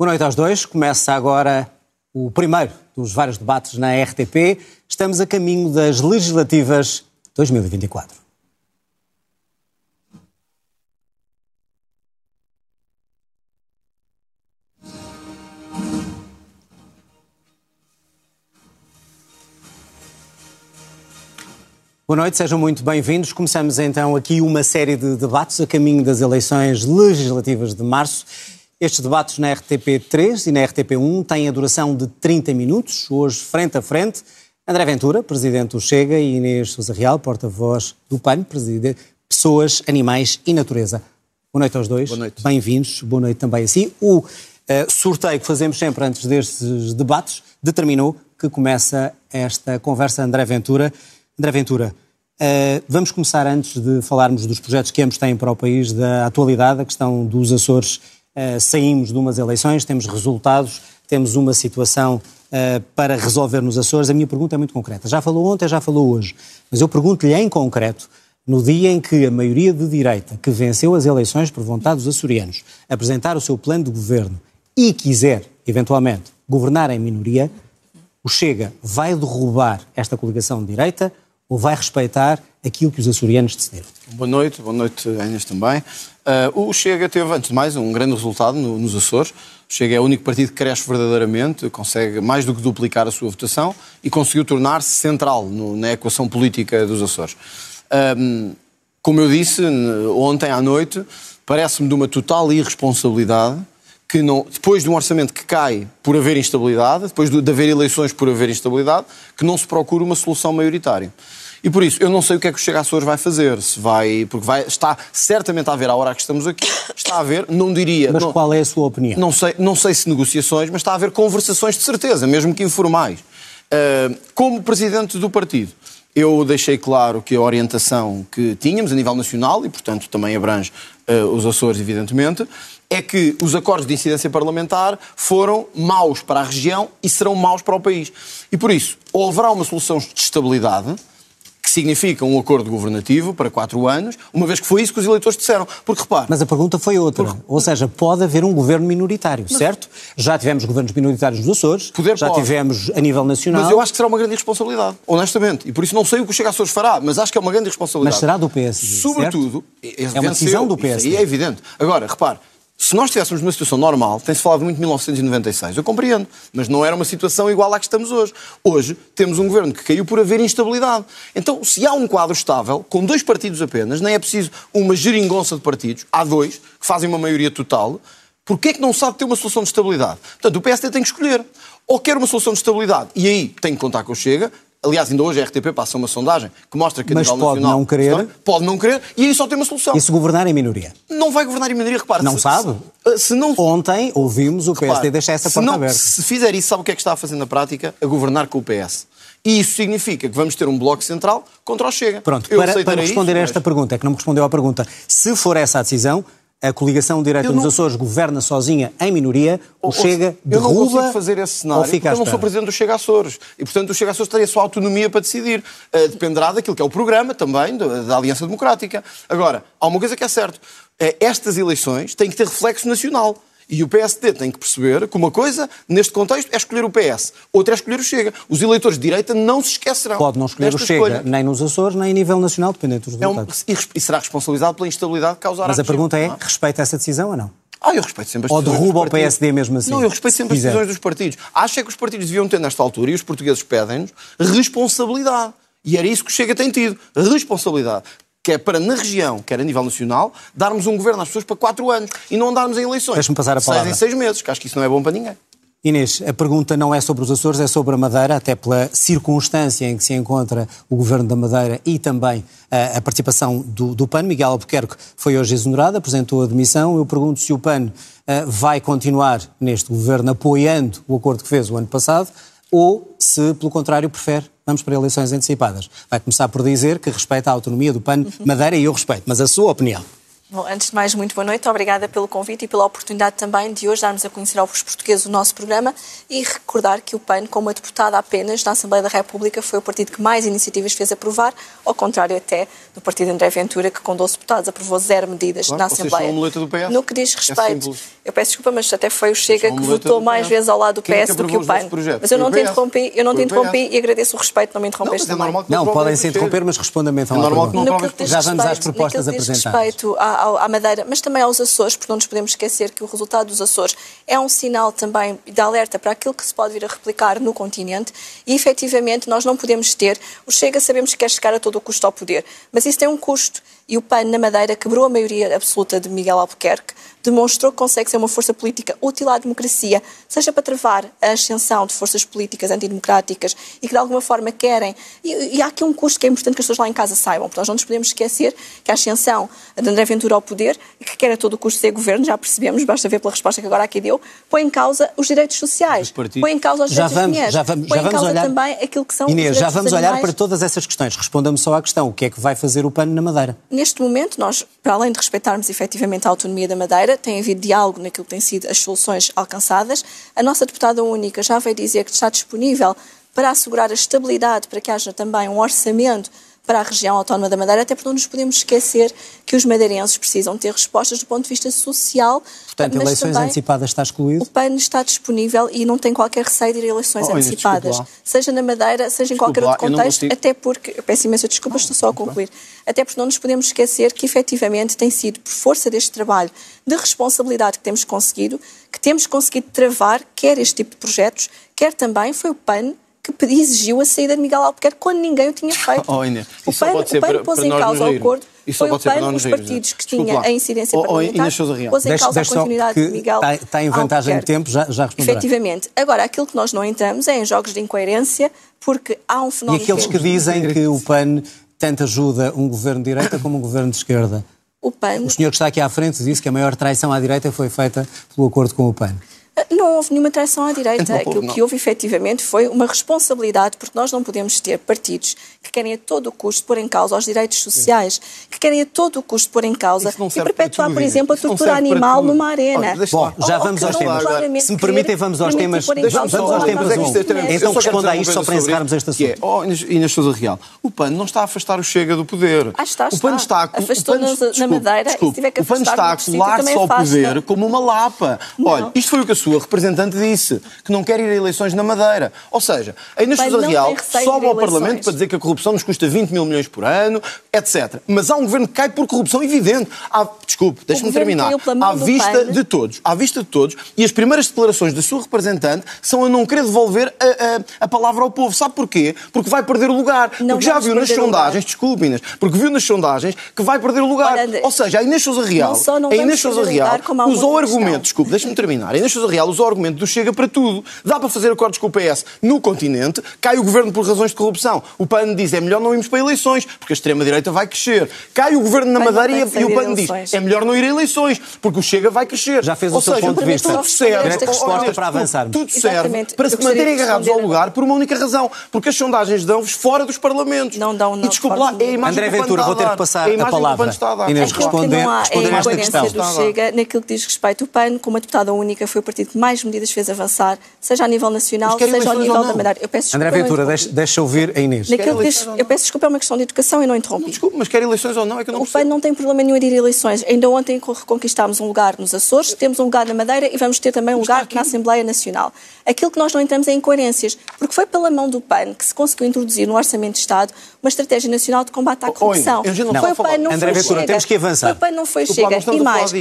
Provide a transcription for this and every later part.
Boa noite aos dois. Começa agora o primeiro dos vários debates na RTP. Estamos a caminho das legislativas 2024. Boa noite, sejam muito bem-vindos. Começamos então aqui uma série de debates a caminho das eleições legislativas de março. Estes debates na RTP3 e na RTP1 têm a duração de 30 minutos, hoje frente a frente. André Ventura, presidente do Chega, e Inês Sousa Real, porta-voz do PAN, presidente Pessoas, Animais e Natureza. Boa noite aos dois. Boa noite. Bem-vindos. Boa noite também a si. O uh, sorteio que fazemos sempre antes destes debates determinou que começa esta conversa André Ventura. André Ventura, uh, vamos começar antes de falarmos dos projetos que ambos têm para o país, da atualidade, a questão dos Açores. Uh, saímos de umas eleições, temos resultados, temos uma situação uh, para resolver nos Açores. A minha pergunta é muito concreta. Já falou ontem, já falou hoje, mas eu pergunto-lhe em concreto, no dia em que a maioria de direita, que venceu as eleições por vontade dos açorianos, apresentar o seu plano de governo e quiser, eventualmente, governar em minoria, o Chega vai derrubar esta coligação de direita ou vai respeitar aquilo que os açorianos decidiram? Boa noite, boa noite, Inês também. Uh, o Chega teve, antes de mais, um grande resultado no, nos Açores. O Chega é o único partido que cresce verdadeiramente, consegue mais do que duplicar a sua votação e conseguiu tornar-se central no, na equação política dos Açores. Um, como eu disse ontem à noite, parece-me de uma total irresponsabilidade que não, depois de um orçamento que cai por haver instabilidade, depois de, de haver eleições por haver instabilidade, que não se procure uma solução maioritária. E por isso, eu não sei o que é que o Chega Açores vai fazer. Se vai, porque vai, está certamente a haver, à hora que estamos aqui, está a haver, não diria. Mas não, qual é a sua opinião? Não sei, não sei se negociações, mas está a haver conversações de certeza, mesmo que informais. Uh, como presidente do partido, eu deixei claro que a orientação que tínhamos a nível nacional, e portanto também abrange uh, os Açores, evidentemente, é que os acordos de incidência parlamentar foram maus para a região e serão maus para o país. E por isso, ou haverá uma solução de estabilidade, que significa um acordo governativo para quatro anos, uma vez que foi isso que os eleitores disseram. Porque repare. Mas a pergunta foi outra. Porque... Ou seja, pode haver um governo minoritário, mas... certo? Já tivemos governos minoritários nos Açores, Poder já pode. tivemos a nível nacional. Mas eu acho que será uma grande irresponsabilidade, honestamente. E por isso não sei o que o Chega Açores fará, mas acho que é uma grande irresponsabilidade. Mas será do PSD. Sobretudo. Certo? É uma decisão do PSD. E é evidente. Agora, repare, se nós estivéssemos numa situação normal, tem-se falado muito de 1996, eu compreendo, mas não era uma situação igual à que estamos hoje. Hoje temos um governo que caiu por haver instabilidade. Então, se há um quadro estável, com dois partidos apenas, nem é preciso uma geringonça de partidos, há dois, que fazem uma maioria total, porquê é que não sabe ter uma solução de estabilidade? Portanto, o PSD tem que escolher. Ou quer uma solução de estabilidade, e aí tem que contar com o Chega, Aliás, ainda hoje a RTP passa uma sondagem que mostra que a Mas nível pode nacional... não querer. Pode não querer e aí só tem uma solução. E se governar em minoria? Não vai governar em minoria, repara. Não se, sabe? Se, se não... Ontem ouvimos o PSD repara, deixar essa se porta não, aberta. Se fizer isso, sabe o que é que está a fazer na prática? A governar com o PS. E isso significa que vamos ter um bloco central contra o Chega. Pronto, Eu para, para responder isso, a esta mas- pergunta, é que não me respondeu à pergunta. Se for essa a decisão, a coligação direta Eu nos não- Açores governa sozinha em minoria, o Ou- Chega eu não derruba consigo fazer esse cenário porque eu não sou presidente do Chega Açores. E, portanto, o Chega Açores teria a sua autonomia para decidir. Uh, dependerá daquilo que é o programa também da, da Aliança Democrática. Agora, há uma coisa que é certo. Eh, estas eleições têm que ter reflexo nacional. E o PSD tem que perceber que uma coisa, neste contexto, é escolher o PS. Outra é escolher o Chega. Os eleitores de direita não se esquecerão. Pode não escolher o Chega escolha. nem nos Açores, nem a nível nacional, dependendo dos É um, resultados. e será responsabilizado pela instabilidade que causará Mas a pergunta é, não respeita essa decisão ou não? Ah, eu respeito sempre as Ou derruba o. PSD mesmo assim, Não, eu respeito sempre se as decisões dos partidos. Acho é que os partidos deviam ter nesta altura, e os portugueses pedem-nos, responsabilidade. E era isso que o Chega tem tido. Responsabilidade. Que é para, na região, quer a nível nacional, darmos um governo às pessoas para quatro anos e não andarmos em eleições. Deixa-me passar a Seis palavra. em seis meses, que acho que isso não é bom para ninguém. Inês, a pergunta não é sobre os Açores, é sobre a Madeira, até pela circunstância em que se encontra o governo da Madeira e também eh, a participação do, do PAN. Miguel Albuquerque foi hoje exonerado, apresentou a demissão. Eu pergunto se o PAN eh, vai continuar neste governo apoiando o acordo que fez o ano passado ou se, pelo contrário, prefere vamos para eleições antecipadas. Vai começar por dizer que respeita a autonomia do PAN Madeira e eu respeito, mas a sua opinião? Bom, antes de mais, muito boa noite. Obrigada pelo convite e pela oportunidade também de hoje darmos a conhecer aos portugueses o nosso programa e recordar que o PAN, como uma deputada apenas na Assembleia da República, foi o partido que mais iniciativas fez aprovar, ao contrário até do partido André Ventura, que com 12 deputados aprovou zero medidas claro, na Assembleia. do PS. No que diz É respeito, eu peço desculpa, mas até foi o Chega que votou mais vezes ao lado do Quem é PS que do que o PAN. Mas eu não te interrompi, eu não te interrompi e agradeço o respeito, não me Não, interrompeste mas é também. Não, aprovem podem se interromper, mas respondam-me então É normal que não Naquilo que diz Já vamos às propostas naquilo que diz apresentadas. respeito à, à- Madeira, mas também aos Açores, porque não nos podemos esquecer que o resultado dos Açores é um sinal também de alerta para aquilo que se pode vir a replicar no continente e, efetivamente, nós não podemos ter. O Chega sabemos que quer chegar a todo o custo ao poder, mas isso tem um custo. E o PAN na Madeira quebrou a maioria absoluta de Miguel Albuquerque, demonstrou que consegue ser uma força política útil à democracia, seja para travar a ascensão de forças políticas antidemocráticas e que de alguma forma querem. E, e há aqui um custo que é importante que as pessoas lá em casa saibam, porque nós não nos podemos esquecer que a ascensão de André Ventura ao poder, e que quer a todo o custo ser governo, já percebemos, basta ver pela resposta que agora aqui deu, põe em causa os direitos sociais, põe em causa os Já direitos das vamos, mulheres, já vamos, põe já em vamos causa olhar. também aquilo que são os Inês, direitos já vamos olhar animais. para todas essas questões. Responda-me só à questão: o que é que vai fazer o PAN na Madeira? Neste momento, nós, para além de respeitarmos efetivamente a autonomia da Madeira, tem havido diálogo naquilo que têm sido as soluções alcançadas. A nossa deputada única já veio dizer que está disponível para assegurar a estabilidade, para que haja também um orçamento para a região autónoma da Madeira, até porque não nos podemos esquecer que os madeirenses precisam ter respostas do ponto de vista social. Portanto, mas eleições também antecipadas está excluído? O PAN está disponível e não tem qualquer receio de ir a eleições Oh, antecipadas, seja na Madeira, seja em Desculpe qualquer lá, outro contexto, consigo. até porque, eu peço imensa desculpa, estou só a concluir, até porque não nos podemos esquecer que efetivamente tem sido por força deste trabalho de responsabilidade que temos conseguido, que temos conseguido travar quer este tipo de projetos, quer também foi o PAN que pedi- exigiu a saída de Miguel Albuquerque quando ninguém o tinha feito. Oh, Inês, o PAN, pode ser o PAN para- pôs para em causa o acordo, foi o PAN, os partidos que lá. a incidência Oh, oh, parlamentar, Real. pôs em causa a continuidade que de Miguel está- está em vantagem de tempo, já- já responderá. Efetivamente. Agora, aquilo que nós não entramos é em jogos de incoerência, porque há um E fenómeno... aqueles que dizem que o PAN tanto ajuda um governo de direita como um governo de esquerda? O PAN... O senhor que está aqui à frente disse que a maior traição à direita foi feita pelo acordo com o PAN. Não houve nenhuma traição à direita. Então, Aquilo não. que houve efetivamente foi uma responsabilidade, porque nós não podemos ter partidos que querem a todo o custo pôr em causa os direitos sociais, que querem a todo o custo pôr em causa não e perpetuar, tudo, por exemplo, a Isso não tortura animal numa arena. Olha, Bom, já Ou- vamos aos não temas. Se me permitem, vamos aos temas. toda aos temas um. Então responda a isto só para encerrarmos isto, este é, assunto. oh, Inês, Inês Sousa Real, o PAN não está a afastar o Chega do poder. Ah, está, o PAN está. está a, Afastou-nos o PAN, na desculpe, Madeira e se desculpe, tiver que o PAN afastar está a colar-se também ao poder como uma lapa. Não. Olha, isto foi o que a sua representante disse, que não quer ir a eleições na Madeira. Ou seja, a Inês Sousa Real sobe ao Parlamento para dizer que a corrupção nos custa 20 mil milhões por ano, etc. Mas há um governo que cai por corrupção evidente. Há, desculpe, deixe-me terminar. À vista PAN. de todos, à vista de todos, e as primeiras declarações da sua representante são a não querer devolver a, a- a palavra ao povo. Sabe porquê? Porque vai perder o lugar. Não porque já viu nas sondagens, desculpe Inês, porque viu nas sondagens que vai perder o lugar. Olha, Ou seja, a Inês Sousa Real, não só não a Inês Sousa Real usou o outra questão. argumento, desculpe, deixe-me terminar. A Inês Sousa Real usou o argumento do Chega para tudo. Dá para fazer acordos com o PS no continente, cai o governo por razões de corrupção. O PAN diz é melhor não irmos para eleições, porque a extrema-direita vai crescer. Cai o governo na Madeira e, a- o PAN diz é melhor não ir a eleições, porque o Chega vai crescer. Já fez o Ou seu seja, ponto de vista. Tudo serve, resposta para avançarmos. Tudo serve para se manterem agarrados ao lugar por uma única razão, porque as sondagens dão-vos fora dos parlamentos. Não dão, não, E desculpe lá, é a imagem André o Ventura, vou ter que passar É a o palavra. A. Inês, Aquilo responder- a esta questão. do Chega naquilo que diz respeito. O PAN, como uma deputada única, foi o partido que mais medidas fez avançar, seja a nível nacional, seja ao nível da não? Madeira. Eu peço desculpa, André não Ventura, deixa, deixa ouvir a Inês. Naquilo que diz, não? eu peço desculpa, é uma questão de educação e não interrompi. Desculpe, mas quer eleições ou não? É que eu não O PAN não tem problema nenhum em ir a eleições. Ainda ontem reconquistámos um lugar nos Açores, temos um lugar na Madeira e vamos ter também um lugar na Assembleia Nacional. Aquilo que nós não entramos é incoerências, porque foi pela mão do PAN que se conseguiu introduzir no Orçamento de Estado uma estratégia nacional de combate à corrupção. eu já não foi estava o PAN, não André foi Ventura, Chega. temos que avançar. Foi o PAN, não foi Desculpa, Chega. E mais.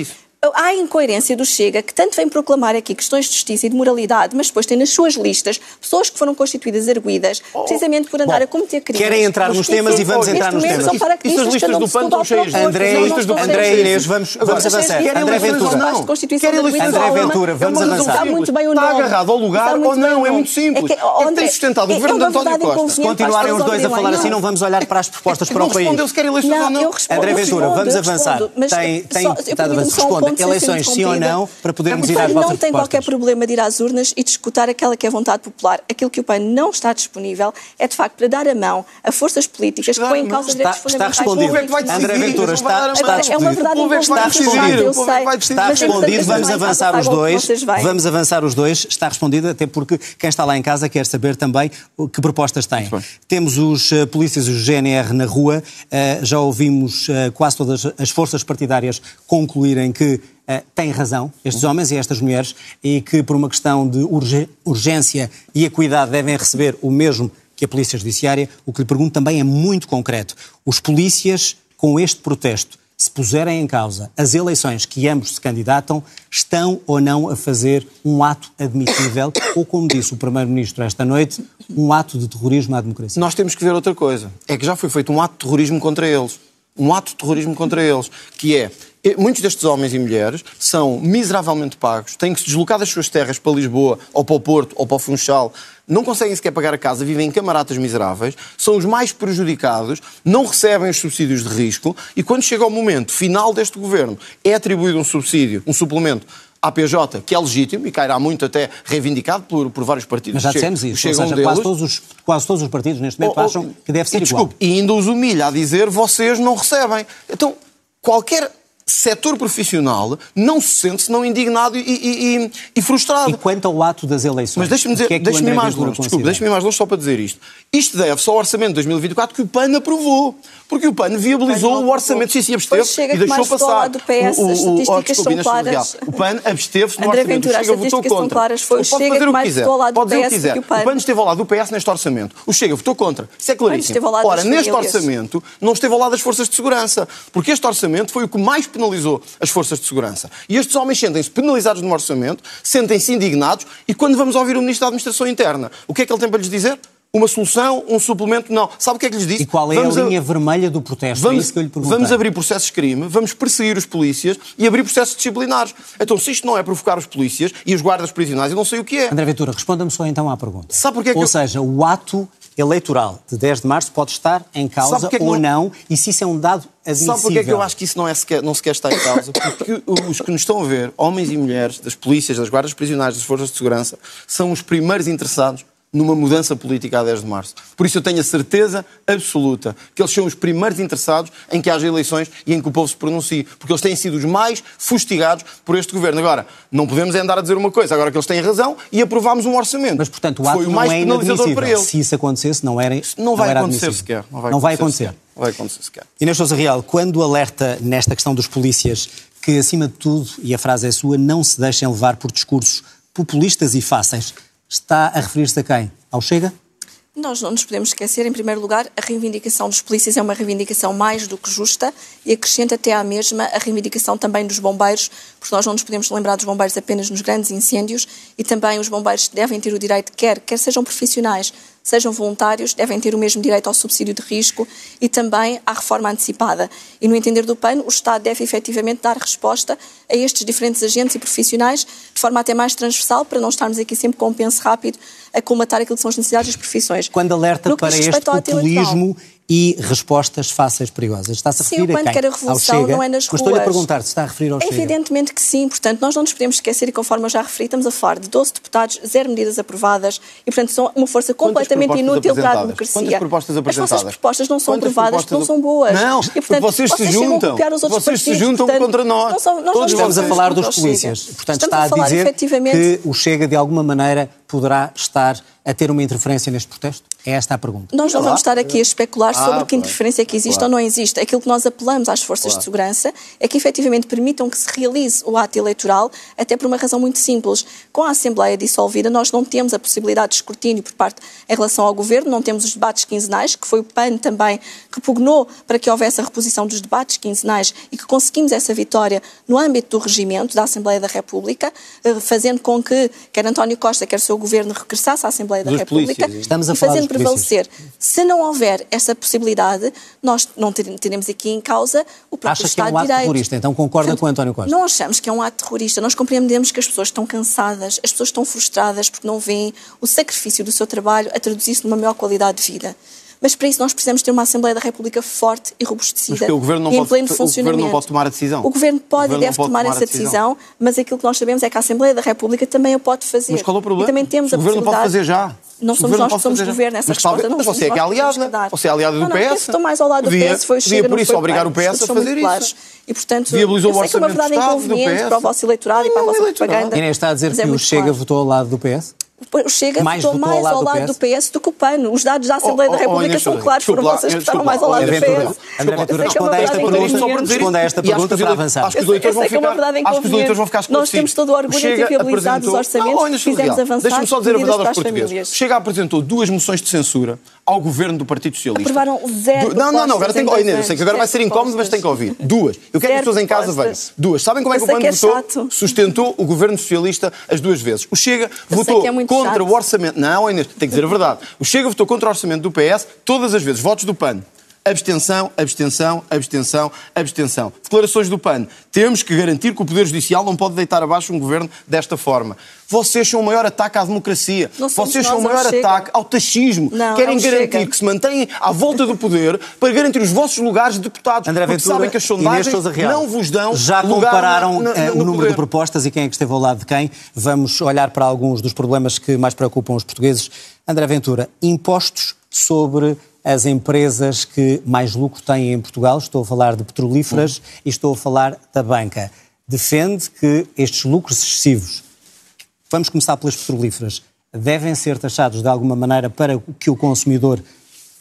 Há a incoerência do Chega, que tanto vem proclamar aqui questões de justiça e de moralidade, mas depois tem nas suas listas pessoas que foram constituídas arguídas, precisamente por andar Bom, a cometer crimes. querem entrar nos temas e vamos entrar nos temas. Isso as listas do PAN estão cheias. próprio André, listas não André. Inês, vamos, vamos avançar. querem André Ventura. não? Querem Liberdade. André não? Ventura, vamos avançar. Está muito bem o Está nome. agarrado ao lugar Está ou o não? É muito simples. É que, oh, É tem sustentado o é- governo é de António Costa. as Continuarem os dois a falar assim, não vamos olhar para as propostas para Não o país. respondeu se quer eleições ou Não, não. André Ventura, vamos avançar. Tem- está a ponto eleições sim ou não, para podermos o ir às PAN vossas não tem propostas. qualquer problema de ir às urnas e discutir aquela que é a vontade popular. Aquilo que o PAN não está disponível é, de facto, para dar a mão a forças políticas que põem em causa Está- direitos está fundamentais. respondido. O povo é que vai decidir, André Ventura, está, está É uma respondido. verdade é que vai inconfundível, decidir, eu é sei. Está Mas, respondido, vamos avançar os dois. Vamos avançar os dois. Está respondido, até porque quem está lá em casa quer saber também o- que propostas têm. Temos os eh, polícias e os GNR na rua. Eh, já ouvimos eh, quase todas as forças partidárias concluírem que eh, têm razão, estes homens e estas mulheres, e que por uma questão de urgência e equidade devem receber o mesmo que a Polícia Judiciária. O que lhe pergunto também é muito concreto. Os polícias, com este protesto, se puserem em causa as eleições que ambos se candidatam, estão ou não a fazer um ato admissível, ou, como disse o Primeiro-Ministro esta noite, um ato de terrorismo à democracia? Nós temos que ver outra coisa. É que já foi feito um ato de terrorismo contra eles. Um ato de terrorismo contra eles. Que é, muitos destes homens e mulheres são miseravelmente pagos, têm que se deslocar das suas terras para Lisboa, ou para o Porto, ou para o Funchal, não conseguem sequer pagar a casa, vivem em camaratas miseráveis, são os mais prejudicados, não recebem os subsídios de risco, e quando chega o momento final deste governo, é atribuído um subsídio, um suplemento à PJ, que é legítimo e cairá muito até reivindicado por, por vários partidos. Mas já dissemos isso, chega um seja, quase todos, os, quase todos os partidos neste momento Oh, oh, acham que deve ser e, igual. desculpe, E ainda os humilha a dizer vocês não recebem. Então, qualquer setor profissional não se sente senão indignado e, e- e- e frustrado. E quanto ao ato das eleições? Mas deixe-me o que dizer, é que o deixe-me ir André mais longe, desculpe, ir mais longe só para dizer isto. Isto deve-se ao orçamento de 2024 que o PAN aprovou. Porque o PAN viabilizou o orçamento, sim, sim, absteve e deixou passar. do PS, o, o, as o, oh, estatísticas são claras. O PAN absteve-se no André orçamento, Ventura, o as Chega votou estatísticas são contra. claras, foi o Pode Chega fazer que o mais quiser, votou ao lado do pode dizer o PS que quiser. que o PAN. O PAN esteve ao lado do PS neste orçamento. O Chega votou contra. Isso é claríssimo. Ora, neste orçamento não esteve ao lado das forças de segurança. Porque este orçamento foi o que mais penalizou as forças de segurança. E estes homens sentem-se penalizados no orçamento, sentem-se indignados e quando vamos ouvir o Ministro da Administração Interna, o que é que ele tem para lhes dizer? Uma solução, um suplemento? Não. Sabe o que é que lhes disse? E qual é Vamos a linha vermelha do protesto? é Vamos, isso que eu lhe perguntei. vamos abrir processos de crime, vamos perseguir os polícias e abrir processos disciplinares. Então, se isto não é provocar os polícias e os guardas prisionais, eu não sei o que é. André Ventura, responda-me só então à pergunta. Sabe porquê que Ou eu- seja, o ato eleitoral de 10 de março pode estar em causa que ou não- não, e se isso é um dado admissível. Sabe porquê é que eu acho que isso não, é sequer, não sequer está em causa? Porque os que nos estão a ver, homens e mulheres, das polícias, das guardas prisionais, das forças de segurança, são os primeiros interessados numa mudança política a 10 de março. Por isso eu tenho a certeza absoluta que eles são os primeiros interessados em que haja eleições e em que o povo se pronuncie, porque eles têm sido os mais fustigados por este governo. Agora, não podemos andar a dizer uma coisa, agora que eles têm razão, e aprovámos um orçamento. Mas, portanto, o ato foi o não mais é penalizador para eles. Se isso acontecesse, não era Não vai era acontecer sequer. Não vai Não vai acontecer. acontecer. sequer. Não vai acontecer sequer. Inês Sousa Real, quando alerta nesta questão dos polícias que, acima de tudo, e a frase é sua, não se deixem levar por discursos populistas e fáceis, está a referir-se a quem? Ao Chega? Nós não nos podemos esquecer, em primeiro lugar, a reivindicação dos polícias é uma reivindicação mais do que justa e acrescenta até à mesma a reivindicação também dos bombeiros, porque nós não nos podemos lembrar dos bombeiros apenas nos grandes incêndios e também os bombeiros devem ter o direito, quer, quer sejam profissionais, sejam voluntários, devem ter o mesmo direito ao subsídio de risco e também à reforma antecipada. E no entender do PAN, o Estado deve efetivamente dar resposta a estes diferentes agentes e profissionais de forma até mais transversal, para não estarmos aqui sempre com um penso rápido a colmatar aquilo que são as necessidades das profissões. Quando alerta No que para este populismo e respostas fáceis perigosas. Está-se a Sim, referir o a PAN quem? quer a Ao revolução, Chega? não é nas Mas estou-lhe a ruas. perguntar se está a referir ao Chega. evidentemente que sim, portanto, nós não nos podemos esquecer, e conforme eu já referi, estamos a falar de 12 deputados, zero medidas aprovadas, e portanto são uma força completamente inútil para a democracia. Quantas propostas As apresentadas? vossas propostas não são Quantas aprovadas, porque não são boas. Não, e, portanto, vocês se chegam a juntam. copiar os outros Vocês se partidos, juntam portanto, contra nós. Não são, nós Todos Estamos a falar dos polícias. Portanto, Estamos está a, falar, dizer efetivamente, que o Chega, de alguma maneira, poderá estar a ter uma interferência neste protesto? É esta a pergunta. Nós não vamos estar aqui a especular Ah, sobre que claro. interferência é que existe Claro. ou não existe. Aquilo que nós apelamos às forças de segurança é que efetivamente permitam que se realize o ato eleitoral, até por uma razão muito simples. Com a Assembleia dissolvida, nós não temos a possibilidade de escrutínio por parte em relação ao Governo, não temos os debates quinzenais, que foi o PAN também que pugnou para que houvesse a reposição dos debates quinzenais e que conseguimos essa vitória no âmbito do regimento da Assembleia da República, eh, fazendo com que quer António Costa, quer o seu Governo regressasse à Assembleia da Dos República polícias. Estamos a e fazendo prevalecer. Se não houver essa possibilidade, nós não ter- teremos aqui em causa o próprio Acha que é Estado um de ato Direito. terrorista, então concorda com António Costa? Não achamos que é um ato terrorista. Nós compreendemos que as pessoas estão cansadas, as pessoas estão frustradas porque não veem o sacrifício do seu trabalho a traduzir-se numa maior qualidade de vida. Mas para isso nós precisamos ter uma Assembleia da República forte e robustecida Mas o governo não e em pode- o governo não pode tomar a decisão. O governo pode O governo e deve pode tomar, tomar essa decisão. decisão, mas aquilo que nós sabemos é que a Assembleia da República também a pode fazer. Mas qual é o problema? E também temos o a governo pode fazer já. Não somos nós que somos governo, essa Mas resposta mas você é que é aliada. Você é aliada do não, não, PS. estou mais ao lado do PS, foi o devia, Chega, por isso, obrigar o PS a fazer isso. E, portanto, Viabilizou eu o sei que é uma verdade inconveniente para o vosso eleitorado e para a Não, vossa eleitoral. propaganda. Inês está a dizer que é o Chega claro. votou ao lado do PS? O Chega Mais votou votou ao mais lado ao do lado PS? do PS do que o PAN. Os dados da Assembleia Oh, da oh, República Inês são Sousa, claros, foram lá, vocês que estavam mais ao lado do Ventura, PS. André Ventura, Eu sei que é uma responda a esta verdade pergunta, responda a esta acho pergunta para avançar. Acho que os vão é ficar, acho que os eleitores vão ficar inconveniente. Nós temos todo o orgulho em ter viabilizado os orçamentos, olha, fizemos avançar Deixa-me só dizer a verdade aos portugueses. Chega apresentou duas moções de censura ao governo do Partido Socialista. Aprovaram zero Não, não, não, agora tem que... Oh, Inês, eu sei que agora vai ser incómodo, mas tem que ouvir. Duas. Eu quero que as pessoas em casa vejam. propostas. Duas. Sabem como é que o PAN é votou? chato. Sustentou o governo socialista as duas vezes. O Chega votou é contra o orçamento... Não, Inês, tem que dizer a verdade. O Chega votou contra o orçamento do PS todas as vezes. Votos do PAN. Abstenção, abstenção, abstenção, abstenção. Declarações do PAN. Temos que garantir que o Poder Judicial não pode deitar abaixo um governo desta forma. Vocês são o maior ataque à democracia. Vocês são o maior ataque ao taxismo. Não, Querem garantir Chega. que se mantêm à volta do poder para garantir os vossos lugares de deputados. André porque Ventura, sabem que as sondagens não vos dão Já lugar compararam na- na- eh, no o número poder. de propostas e quem é que esteve ao lado de quem. Vamos olhar para alguns dos problemas que mais preocupam os portugueses. André Ventura, impostos sobre as empresas que mais lucro têm em Portugal. Estou a falar de petrolíferas e estou a falar da banca. Defende que estes lucros excessivos vamos começar pelas petrolíferas, devem ser taxados de alguma maneira para que o consumidor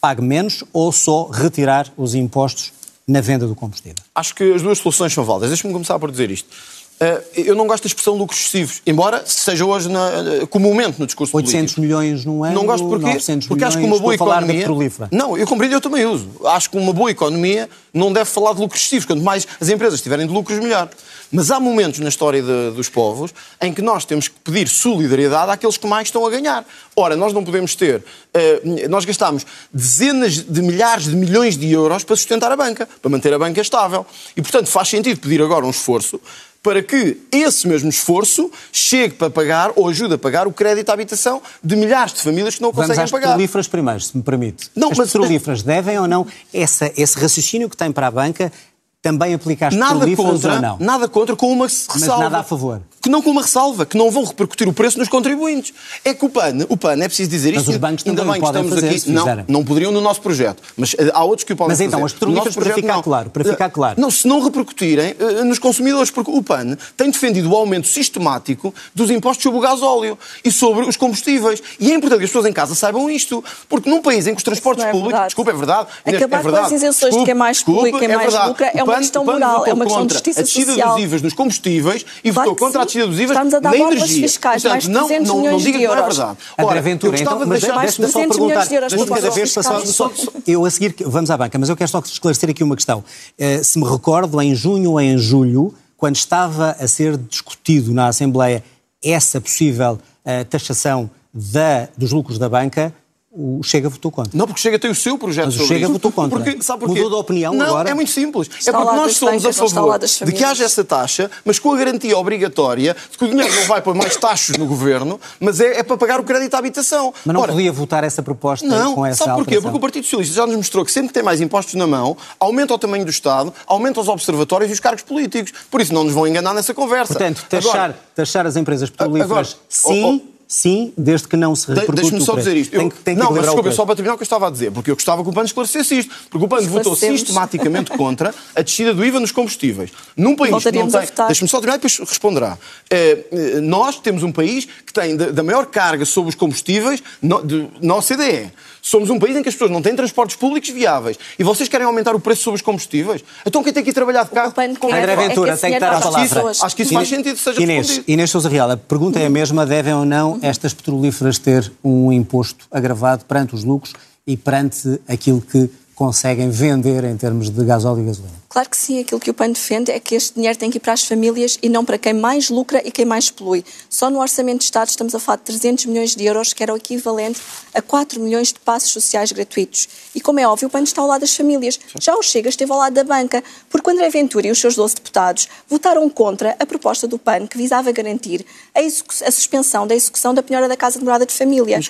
pague menos ou só retirar os impostos na venda do combustível? Acho que as duas soluções são válidas. Deixa-me começar por dizer isto. Eh, eu não gosto da expressão lucros excessivos, embora seja hoje na, eh, comumente no discurso 800 político. milhões num ano, Não gosto porque, 900 porque acho que uma boa economia. Não, eu compreendo, eu também uso. Acho que uma boa economia não deve falar de lucros excessivos. Quanto mais as empresas tiverem de lucros, melhor. Mas há momentos na história de- dos povos em que nós temos que pedir solidariedade àqueles que mais estão a ganhar. Ora, nós não podemos ter. eh, nós gastamos dezenas de milhares de milhões de euros para sustentar a banca, para manter a banca estável. E, portanto, faz sentido pedir agora um esforço para que esse mesmo esforço chegue para pagar ou ajude a pagar o crédito à habitação de milhares de famílias que não Vamos conseguem às pagar. petrolíferas primeiro, se me permite. Não, As mas- petrolíferas devem ou não, essa, esse raciocínio que tem para a banca, também aplica às Nada contra, não? nada contra com uma ressalva. nada a favor. Que não com uma ressalva, que não vão repercutir o preço nos contribuintes. É que o PAN, o PAN é preciso dizer Mas isto. os bancos ainda também bem que podem estamos fazer, aqui. se não, fizerem. não poderiam no nosso projeto, mas eh, há outros que o podem Mas fazer. então, as No petrolíferas, para projeto, ficar claro, para ficar claro. Não, se não repercutirem eh, nos consumidores, porque o PAN tem defendido o aumento sistemático dos impostos sobre o gás óleo e sobre os combustíveis. E é importante que as pessoas em casa saibam isto, porque num país em que os transportes é públicos, verdade. desculpa, é verdade, Inês, Acabar é com verdade. as isenções de quem mais polui, quem mais verdade. lucra, é O uma PAN- questão PAN moral, é uma questão de justiça a descida social. dos IVAs nos combustíveis e Claro votou contra a sim. descida dos IVAs Estamos a dar na energia. fiscais, Portanto, mais de não, 300 não, não diga de que não é euros. verdade. André Ora, Ventura, eu gostava então, de mas deixe-me só 300 perguntar. milhões de euros Deixe-me para cada vez passar. Só, só- eu a seguir, vamos à banca, mas eu quero só esclarecer aqui uma questão. Eh, se me recordo, em junho ou em julho, quando estava a ser discutido na Assembleia essa possível eh, taxação da- dos lucros da banca, o Chega votou contra. Não, porque Chega tem o seu projeto Mas o sobre Chega isso. votou contra. Porque, sabe porquê? Mudou de opinião não, agora? é muito simples. Está é porque nós somos a favor de que haja essa taxa, mas com a garantia obrigatória de que o dinheiro não vai para mais taxas no governo, mas é, é para pagar o crédito à habitação. Mas não Ora, podia votar essa proposta Não, com essa sabe porquê? alteração? Porque o Partido Socialista já nos mostrou que sempre que tem mais impostos na mão, aumenta o tamanho do Estado, aumenta os observatórios e os cargos políticos. Por isso não nos vão enganar nessa conversa. Portanto, taxar, Agora, taxar as empresas petrolíferas, Agora, sim, oh, oh. Sim, desde que não se repercute Deixa-me o só preço. dizer isto. Tem, tem que não, mas desculpa, só para terminar o que eu estava a dizer, porque eu gostava que o PAN esclarecesse isto. Porque o PAN votou sistematicamente contra a descida do IVA nos combustíveis. Num país que não tem. Deixa-me só terminar e depois responderá. Eh, eh, nós temos um país que tem da, maior carga sobre os combustíveis no, de, na OCDE. Somos um país em que as pessoas não têm transportes públicos viáveis. E vocês querem aumentar o preço sobre os combustíveis? Então quem tem que ir trabalhar de carro? Com- quer- André é que Ventura esse tem que dar a vai para as palavra. pessoas. Acho que isso faz sentido que seja Inês, respondido. Inês Sousa Real, a pergunta é a mesma, devem ou não estas petrolíferas ter um imposto agravado perante os lucros e perante aquilo que conseguem vender em termos de gasóleo e gasolina? Claro que sim, aquilo que o PAN defende é que este dinheiro tem que ir para as famílias e não para quem mais lucra e quem mais polui. Só no Orçamento de Estado estamos a falar de 300 milhões de euros, que era o equivalente a 4 milhões de passos sociais gratuitos. E como é óbvio, o PAN está ao lado das famílias. Já o Chega esteve ao lado da banca, porque André Ventura e os seus 12 deputados votaram contra a proposta do PAN que visava garantir a, a suspensão da execução da penhora da Casa de Morada de Família.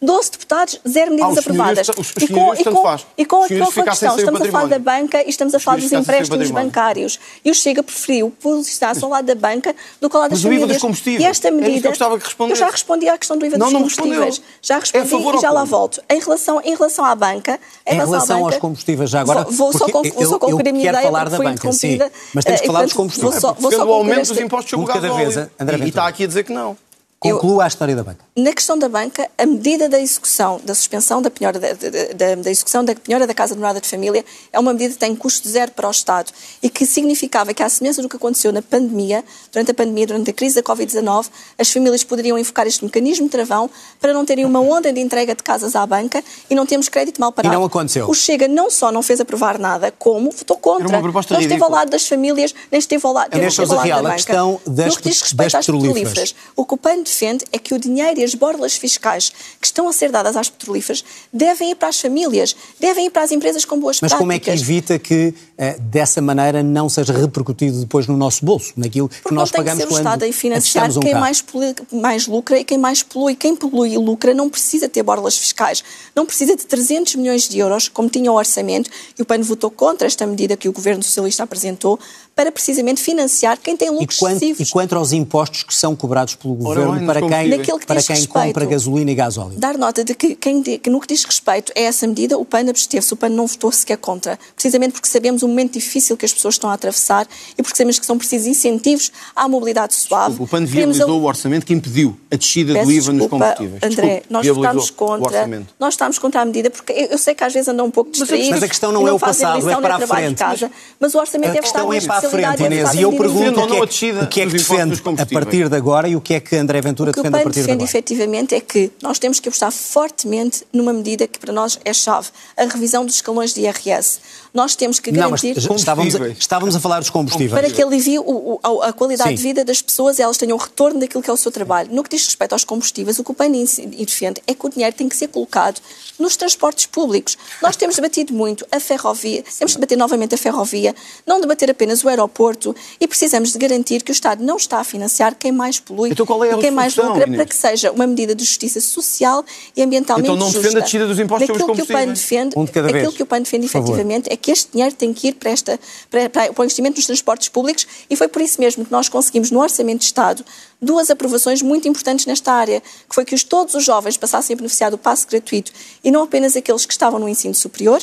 12 deputados, zero medidas Ah, aprovadas. senhores- os e com, e com, faz. e com, questão, estamos a falar da banca e estamos a falar dos empréstimos bancários. E o Chega preferiu posicionar-se ao lado da banca do que ao lado das Mas o IVA dos famílias. combustíveis, E esta é isso que eu medida. respondesse. eu já respondi à questão do IVA Não, dos não combustíveis. respondeu. Já É respondi favor e já lá volto. Em relação, em relação à banca. Em relação à banca, aos combustíveis, já agora, Vou, vou só, eu- eu concluir a minha quero ideia. falar da banca, sim, mas temos Eh, que falar dos portanto, combustíveis. Vou só, vou Defende só o concluir aumento dos impostos sobre o gasóleo. E- está aqui a dizer que não. Conclua a história da banca. Na questão da banca, a medida da execução, da suspensão da penhora da, da, da- execução da penhora da casa de morada de família é uma medida que tem custo zero para o Estado e que significava que, à semelhança do que aconteceu na pandemia, durante a pandemia, durante a crise da Covid-19, as famílias poderiam invocar este mecanismo de travão para não terem uma onda de entrega de casas à banca e não termos crédito mal parado. E não aconteceu. O Chega não só não fez aprovar nada, como votou contra. Era uma proposta não esteve ao lado das famílias, nem esteve ao lado, esteve ao lado Real, da a banca. questão das no que diz respeito às petrolíferas. petrolíferas, o que o PAN defende é que o dinheiro e as borlas fiscais que estão a ser dadas às petrolíferas devem ir para as famílias, devem ir para as empresas com boas Mas práticas. como é que evita que eh, dessa maneira não seja repercutido depois no nosso bolso, naquilo que Porque nós não tem que pagamos ser o quando Estado a financiar um quem mais, polui- mais lucra e quem mais polui. Quem polui e lucra não precisa ter borlas fiscais. Não precisa de 300 milhões de euros, como tinha o orçamento, e o PAN votou contra esta medida que o Governo Socialista apresentou, para precisamente financiar quem tem E lucros quanto, excessivos. e quanto aos impostos que são cobrados pelo Ora Governo bem, para nos quem. Naquilo que para diz quem respeito- compra gasolina e gasóleo? dar nota de que, quem, que no que diz respeito a essa medida, o PAN absteve-se, o PAN não votou sequer contra, precisamente porque sabemos o momento difícil que as pessoas estão a atravessar e porque sabemos que são precisos incentivos à mobilidade suave. O PAN Queremos viabilizou a- o orçamento que impediu a descida Peço do IVA nos desculpa, combustíveis. André, Desculpe, nós votámos o contra, orçamento. nós estamos contra a medida, porque eu, eu sei que às vezes andam um pouco distraídos. mas a questão não e é o passado, é para a frente. casa, mas o orçamento A deve estar questão na é para a especialidade frente, e Inês, e eu pergunto o que não é, a descida o que, é que defende a partir de agora e o que é que André Ventura O que o defende a PAN partir de defende agora. efetivamente é que nós temos que apostar fortemente numa medida que para nós é chave, a revisão dos escalões de IRS. Nós temos que Não, mas garantir estávamos a, Combustíveis. estávamos a falar dos combustíveis. para que alivie o- o- a, qualidade Sim. de vida das pessoas e elas tenham retorno daquilo que é o seu trabalho. No que diz respeito aos combustíveis, o que o PAN defende é que o dinheiro tem que ser colocado nos transportes públicos. Nós temos debatido muito a ferrovia, temos que debater novamente a ferrovia, não debater apenas o aeroporto e precisamos de garantir que o Estado não está a financiar quem mais polui Então qual é a e quem mais lucra Inês? para que seja uma medida de justiça social e ambientalmente Então não justa. defende a descida dos impostos sobre os Daquilo que o PAN combustíveis? defende, Um de cada aquilo vez. que o PAN defende efetivamente é que este dinheiro tem que ir para, esta, para, para, para o investimento nos transportes públicos e foi por isso mesmo que nós conseguimos no Orçamento de Estado duas aprovações muito importantes nesta área, que foi que os, todos os jovens passassem a beneficiar do passe gratuito e não apenas aqueles que estavam no ensino superior,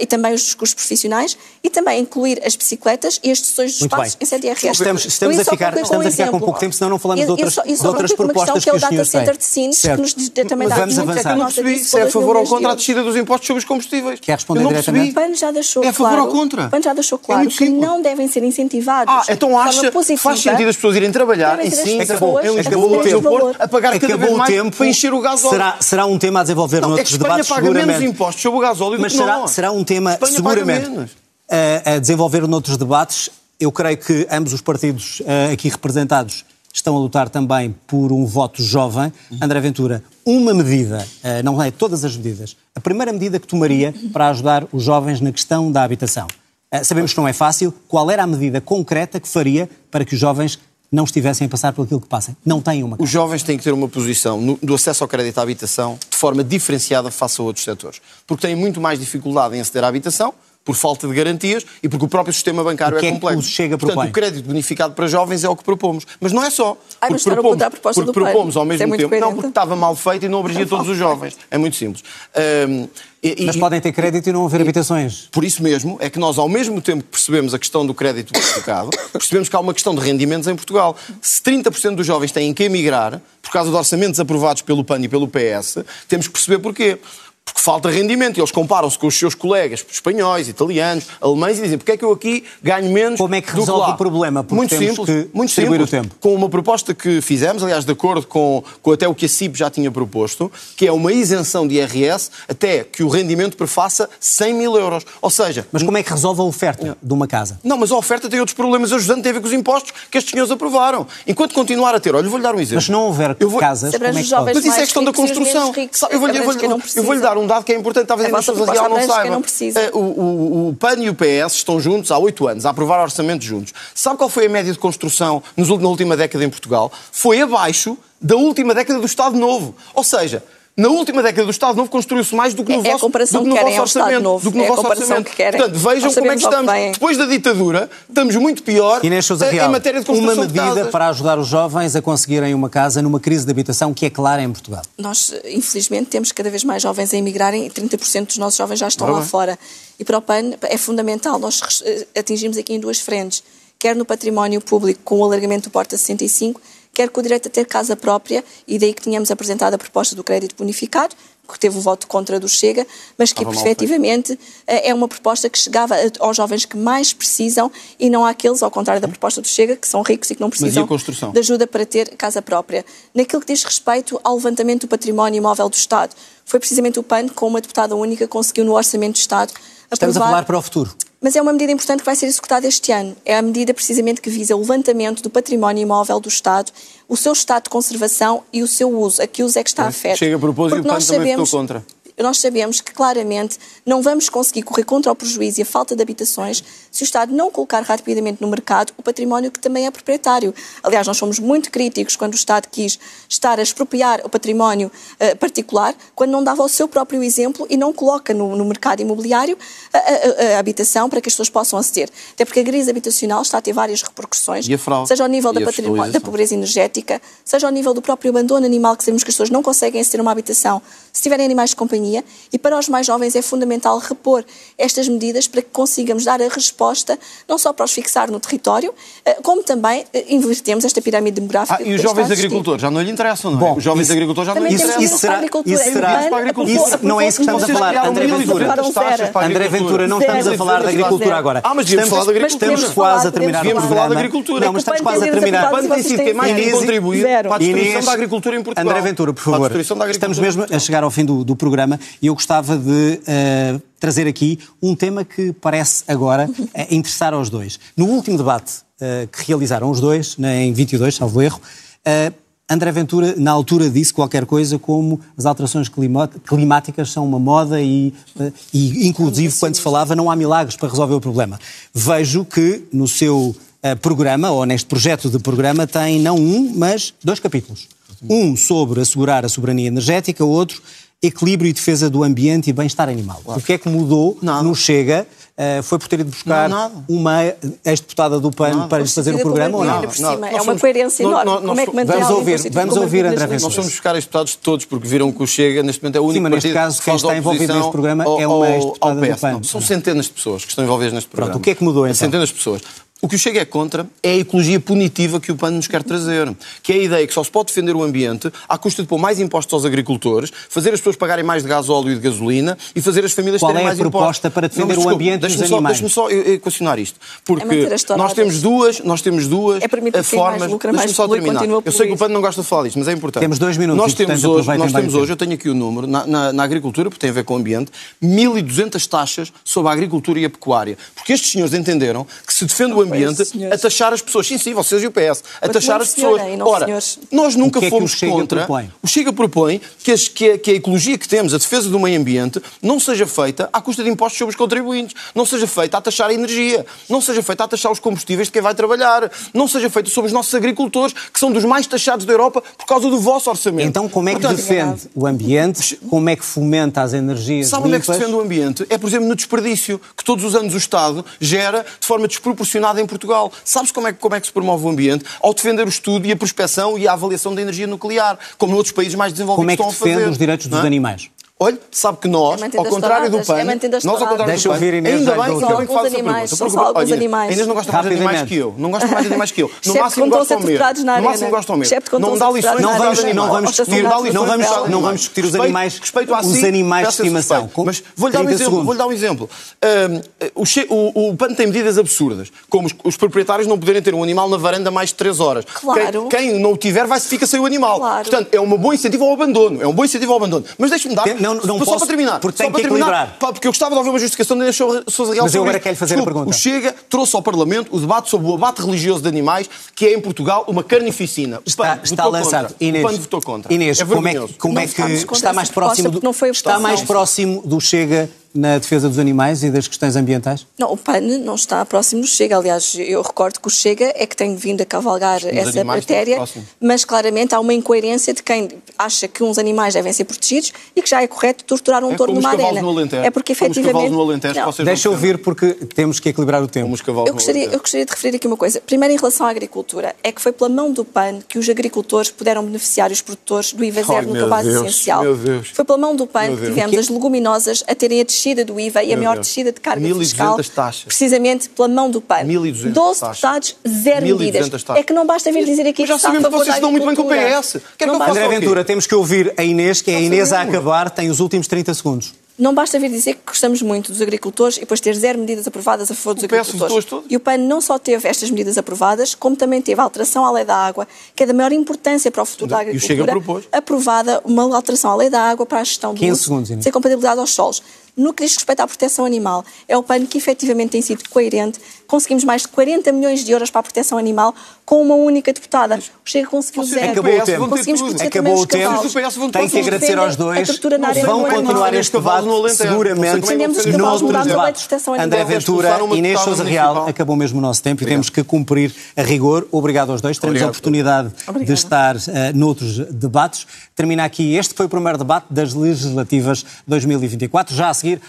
e também os cursos profissionais, e também incluir as bicicletas e as sessões dos Muito espaços bem. em CDRS. Estamos, estamos a ficar, estamos com a ficar com pouco tempo, senão não falamos E- de outras, e só- e só de outras propostas questão que que é o os Data Center de Sines, que Certo. nos também Mas dá vamos avançar. Não percebi se é a favor ou 2 milhões de contra a descida dos impostos sobre os combustíveis. Quer responder Eu não diretamente? O percebi. PAN já deixou É a favor claro, ou contra? o PAN já deixou É claro que não devem ser incentivados. Ah, então acha que faz sentido as pessoas irem trabalhar ser as Sintra, pessoas em a pagar cada Acabou vez o mais tempo. para encher o gasóleo. Será, será um tema a desenvolver Não, é noutros que Espanha debates, paga menos seguramente. impostos sobre o gasóleo do Mas que será, nós. Será um tema, Espanha seguramente, a, a desenvolver noutros debates. Eu creio que ambos os partidos eh, aqui representados estão a lutar também por um voto jovem. André Ventura, uma medida, eh, não é todas as medidas, a primeira medida que tomaria para ajudar os jovens na questão da habitação. Eh, Sabemos que não é fácil. Qual era a medida concreta que faria para que os jovens não estivessem a passar por aquilo que passem? Não têm uma. Os jovens têm que ter uma posição no, do acesso ao crédito à habitação de forma diferenciada face a outros setores. Porque têm muito mais dificuldade em aceder à habitação, por falta de garantias e porque o próprio sistema bancário O que é é que complexo. o Chega Portanto, propõe? o crédito bonificado para jovens é o que propomos. Mas não é só. Ai, mas Porque contra a proposta porque propomos ao é mesmo muito tempo. Não, coerente. porque estava mal feito e não abrangia todos os jovens. É muito simples. Hum, e- Mas e- podem ter crédito e não haver habitações. por isso mesmo é que nós, ao mesmo tempo que percebemos a questão do crédito bonificado, percebemos que há uma questão de rendimentos em Portugal. Se 30% dos jovens têm que emigrar por causa de orçamentos aprovados pelo PAN e pelo PS, temos que perceber porquê. Porque falta rendimento. E eles comparam-se com os seus colegas espanhóis, italianos, alemães e dizem porque é que eu aqui ganho menos Como é que do que resolve lá? o problema? Porque muito temos simples, que muito simples. o tempo. Com uma proposta que fizemos, aliás, de acordo com, com até o que a CIP já tinha proposto, que é uma isenção de IRS até que o rendimento prefaça 100 mil euros. Ou seja, Mas como é que resolve a oferta de uma casa? não, mas a oferta tem outros problemas ajudando, tem a ver com os impostos que estes senhores aprovaram. Enquanto continuar a ter, olha, vou-lhe dar um exemplo. Mas se não houver Eu vou- casas, como é que Mas isso é mais questão da construção. Eu vou-lhe eu não eu precisa. vou-lhe dar um dado que é importante, talvez A a vossa Inês Sousa proposta Real não saiba. não precisa. Eh, O, o- o PAN e o PS estão juntos há oito anos a aprovar orçamentos juntos. Sabe qual foi a média de construção nos na última década em Portugal? Foi abaixo da última década do Estado Novo. Ou seja, Na última década do Estado Novo construiu-se mais do que no É- é a vosso, comparação do que no que querem vosso ao Estado orçamento. Novo. Do que no É a vosso comparação orçamento. que querem. Portanto, vejam como é que que estamos. vêm. Depois da ditadura, estamos muito pior Inês Sousa Real, em matéria de uma construção de medida casas. para ajudar os jovens a conseguirem uma casa numa crise de habitação que é clara em Portugal. Nós, infelizmente, temos cada vez mais jovens a emigrarem e 30% dos nossos jovens já estão Ora lá bem. fora. E para o PAN é fundamental. Nós eh, atingimos aqui em duas frentes, quer no património público, com o alargamento do Porta 65, quer com o direito a ter casa própria, e daí que tínhamos apresentado a proposta do crédito bonificado, que teve o voto contra do Chega, mas que efetivamente eh, é uma proposta que chegava aos jovens que mais precisam e não àqueles, ao contrário da proposta do Chega, que são ricos e que não precisam de ajuda para ter casa própria. Naquilo que diz respeito ao levantamento do património imóvel do Estado, foi precisamente o PAN, com uma deputada única, conseguiu no Orçamento do Estado Estamos a aprovar- falar para o futuro. Mas é uma medida importante que vai ser executada este ano. É a medida precisamente que visa o levantamento do património imóvel do Estado, o seu estado de conservação e o seu uso. A que uso é que está afeto. Chega a propósito e o Porque nós sabemos- contra. Nós sabemos que claramente não vamos conseguir correr contra o prejuízo e a falta de habitações se o Estado não colocar rapidamente no mercado o património que também é proprietário. Aliás, nós somos muito críticos quando o Estado quis estar a expropriar o património eh, particular, quando não dava o seu próprio exemplo e não coloca no, no mercado imobiliário a, a- a habitação para que as pessoas possam aceder. Até porque a crise habitacional está a ter várias repercussões, E seja ao nível da, da pobreza energética, seja ao nível do próprio abandono animal, que sabemos que as pessoas não conseguem aceder a uma habitação se tiverem animais de companhia. E para os mais jovens é fundamental repor estas medidas para que consigamos dar a resposta, não só para os fixar no território, eh, como também eh, invertemos esta pirâmide demográfica. Ah, e os jovens agricultores já não lhe interessam, não é? Bom, os jovens isso- agricultores já não lhe interessam. isso será- para a agricultura. isso será- agricultura. Aprovou- Isso não é isso que estamos a falar, André Ventura. 1.200 taxas para a André. Ventura, não estamos a falar da agricultura agora. Ah, mas devíamos falar da agricultura. Estamos quase a terminar o Devíamos programa. falar da agricultura. Não, mas estamos quase a terminar. tem O PAN tem sido quem mais tem Inês- contribuído para a destruição da agricultura em Portugal. André Ventura, por favor. Estamos mesmo a chegar ao fim do programa e eu gostava de eh, trazer aqui um tema que parece agora eh, interessar aos dois. No último debate eh, que realizaram os dois, né, em 22, salvo erro, André Ventura, na altura, disse qualquer coisa como as alterações climáticas são uma moda e, e inclusive, quando se falava, não há milagres para resolver o problema. Vejo que no seu programa, ou neste projeto de programa, tem não um, mas dois capítulos. Um sobre assegurar a soberania energética, outro equilíbrio e defesa do ambiente e bem-estar animal. O que é que mudou Nada. no Chega? eh, foi por ter ido buscar Não, uma ex-deputada do PAN Nada. para lhe fazer o programa ou não? Não, É uma somos- coerência enorme. nós- Como é que mantém Vamos ouvir, vamos ouvir, André das Nós Ventura. somos buscar estes deputados todos porque viram que o Chega, neste momento, é o único Sim, mas neste partido caso, que quem está envolvido neste programa ao- é uma ex-deputada do. PAN. Não, São centenas de pessoas que estão envolvidas neste programa. o que é que mudou, então? Centenas de pessoas. O que o Chega é contra é a ecologia punitiva que o PAN nos quer trazer. Que é a ideia que só se pode defender o ambiente à custa de pôr mais impostos aos agricultores, fazer as pessoas pagarem mais de gás óleo e de gasolina e fazer as famílias Qual terem é a mais proposta impostos. para defender mas o ambiente e deixe-me os só- animais? Deixe-me só equacionar isto. Porque manter as touradas. nós temos duas, nós temos duas É permitir eh, que quem mais formas. mais só terminar. a Eu sei que o. PAN não gosta de falar disto, mas é importante. Temos dois minutos Nós portanto, temos hoje, nós temos hoje, eu tenho aqui o número, na, na- na agricultura, porque tem a ver com o ambiente, 1.200 taxas sobre a agricultura e a pecuária. Porque estes senhores entenderam que se defende o foi ambiente a taxar as pessoas. Sim, sim, vocês e o PS. A Mas taxar as pessoas. Ora, senhores. nós nunca é fomos contra. propõe? O Chega propõe que, as- que a, que a ecologia que temos, a defesa do meio ambiente, não seja feita à custa de impostos sobre os contribuintes, não seja feita a taxar a energia, não seja feita a taxar os combustíveis de quem vai trabalhar, não seja feita sobre os nossos agricultores, que são dos mais taxados da Europa por causa do vosso orçamento. Então, como é que Portanto, defende o ambiente? Como é que fomenta as energias Sabe onde é que se limpas? defende o ambiente? É, por exemplo, no desperdício, que todos os anos o Estado gera de forma desproporcionada em Portugal. Sabe-se como é, que- como é que se promove o ambiente? Ao defender o estudo e a prospecção e a avaliação da energia nuclear, como noutros países mais desenvolvidos Como é que estão a fazer. defende os direitos dos é? animais? Olha, sabe que nós, É ao contrário do PAN, é nós ao contrário Deixa do eu PAN, ouvir, Inês, ainda bem que o alguém essa animais, pergunta. são Porque, só alguns olha, animais. Inês não gosta mais de animais que eu. Não gosta mais de animais que eu. No Excepto máximo quando gosta estão ao a ser torturados na No máximo gosta ao mesmo. Não dá lições Não vamos, não vamos discutir, não vamos, não vamos discutir os animais, respeito a os si, animais de estimação. Mas vou-lhe dar um 30 exemplo. Vou-lhe dar um exemplo. O, che- o, o PAN tem medidas absurdas, como os, os proprietários não poderem ter um animal na varanda mais de 3 horas. Claro. Quem, quem não o tiver vai, fica sem o animal. Claro. Portanto, é um bom incentivo ao abandono. É um bom incentivo ao abandono. Mas deixe-me dar. Não- não só posso, para terminar. porque só tem para que terminar, equilibrar. pá, porque eu gostava de ouvir uma justificação da Sousa Real Mas eu agora isto. quero fazer a Desculpe, pergunta. O Chega trouxe ao Parlamento o debate sobre o abate religioso de animais, que é em Portugal uma carnificina. O Está, PAN está votou lançado. contra. Inês, o PAN votou contra. Inês é como é, como Não é que está mais do, está próximo do Chega na defesa dos animais e das questões ambientais? Não, o PAN não está próximo do Chega. Aliás, eu recordo que o Chega é que tem vindo a cavalgar essa matéria, mas claramente há uma incoerência de quem acha que uns animais devem ser protegidos e que já é correto torturar um é touro numa arena. É porque efetivamente. No Alentejo, Deixa eu ouvir porque temos que equilibrar o tempo. Eu gostaria, eu gostaria de referir aqui uma coisa. Primeiro, em relação à agricultura, é que foi pela mão do PAN que os agricultores puderam beneficiar os produtores do IVA zero oh, no cabaz essencial. Foi pela mão do PAN que tivemos as leguminosas a terem a descida do IVA e a maior Deus. descida de carga fiscal. taxas. Precisamente pela mão do PAN. 1.200 12 deputados, zero medidas. É que não basta vir dizer aqui Mas já que sabemos que vocês estão muito bem com o PS. Quer que André Ventura, temos que ouvir a Inês, que é a Inês a acabar, tem os últimos 30 segundos. Não basta vir dizer que gostamos muito dos agricultores e depois ter zero medidas aprovadas a favor dos o agricultores. E o PAN não só teve estas medidas aprovadas, como também teve a alteração à lei da água, que é da maior importância para o futuro da agricultura, aprovada uma alteração à lei da água para a gestão do uso, segundos, sem compatibilidade aos solos. No que diz respeito à proteção animal, é o PAN que efetivamente tem sido coerente. Conseguimos mais de 40 milhões de euros para a proteção animal com uma única deputada. O Chega conseguiu zero. Acabou o tempo. Conseguimos proteger Acabou o tempo. Tem que agradecer aos dois. Vão continuar este debate seguramente noutros debates. André Ventura, Inês Sousa Real, acabou mesmo o nosso tempo e temos que cumprir a rigor. Obrigado aos dois. Teremos a oportunidade de estar uh, noutros debates. Termina aqui. Este foi o primeiro debate das legislativas 2024. Já a seguir,